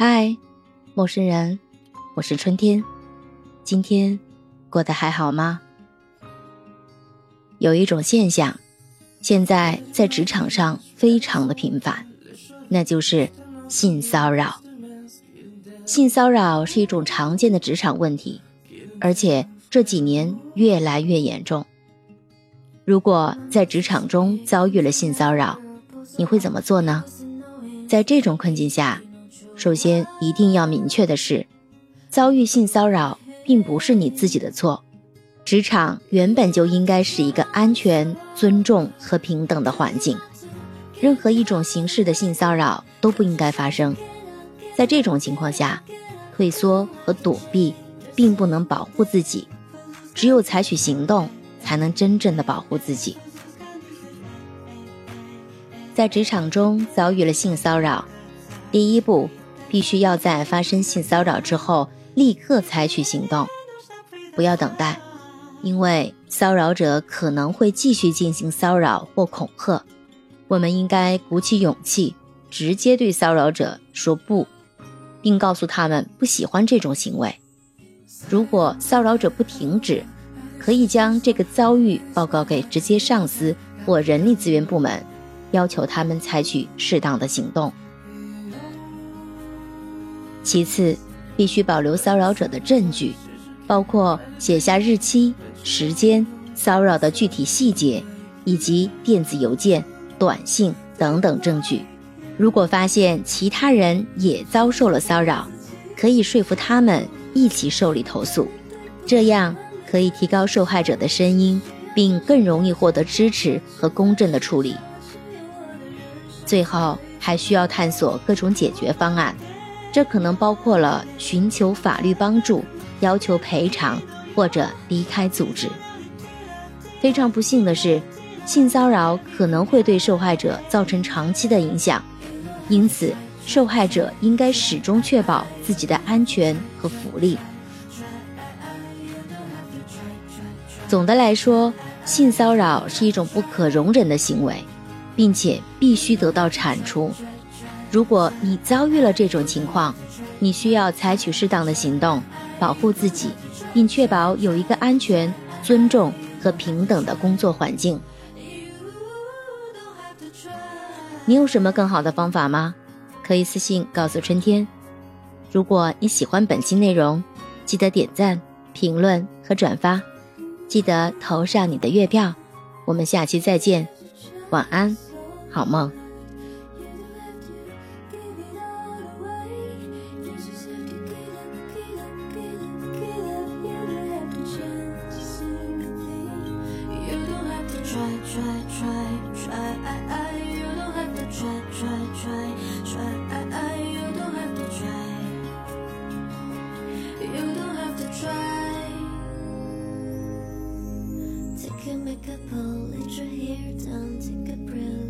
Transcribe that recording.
嗨，陌生人，我是春天。今天过得还好吗？有一种现象，现在在职场上非常的频繁，那就是性骚扰。性骚扰是一种常见的职场问题，而且这几年越来越严重。如果在职场中遭遇了性骚扰，你会怎么做呢？在这种困境下，首先一定要明确的是，遭遇性骚扰并不是你自己的错。职场原本就应该是一个安全、尊重和平等的环境，任何一种形式的性骚扰都不应该发生。在这种情况下，退缩和躲避并不能保护自己，只有采取行动才能真正的保护自己。在职场中遭遇了性骚扰，第一步必须要在发生性骚扰之后立刻采取行动，不要等待。因为骚扰者可能会继续进行骚扰或恐吓，我们应该鼓起勇气，直接对骚扰者说不，并告诉他们不喜欢这种行为。如果骚扰者不停止，可以将这个遭遇报告给直接上司或人力资源部门，要求他们采取适当的行动。其次，必须保留骚扰者的证据。包括写下日期、时间、骚扰的具体细节，以及电子邮件、短信等等证据。如果发现其他人也遭受了骚扰，可以说服他们一起受理投诉，这样可以提高受害者的声音，并更容易获得支持和公正的处理。最后，还需要探索各种解决方案，这可能包括了寻求法律帮助。要求赔偿或者离开组织。非常不幸的是，性骚扰可能会对受害者造成长期的影响，因此受害者应该始终确保自己的安全和福利。总的来说，性骚扰是一种不可容忍的行为，并且必须得到铲除。如果你遭遇了这种情况，你需要采取适当的行动。保护自己，并确保有一个安全、尊重和平等的工作环境。你有什么更好的方法吗？可以私信告诉春天。如果你喜欢本期内容，记得点赞、评论和转发，记得投上你的月票。我们下期再见，晚安，好梦。Make a pull, let your hair down, take a breath,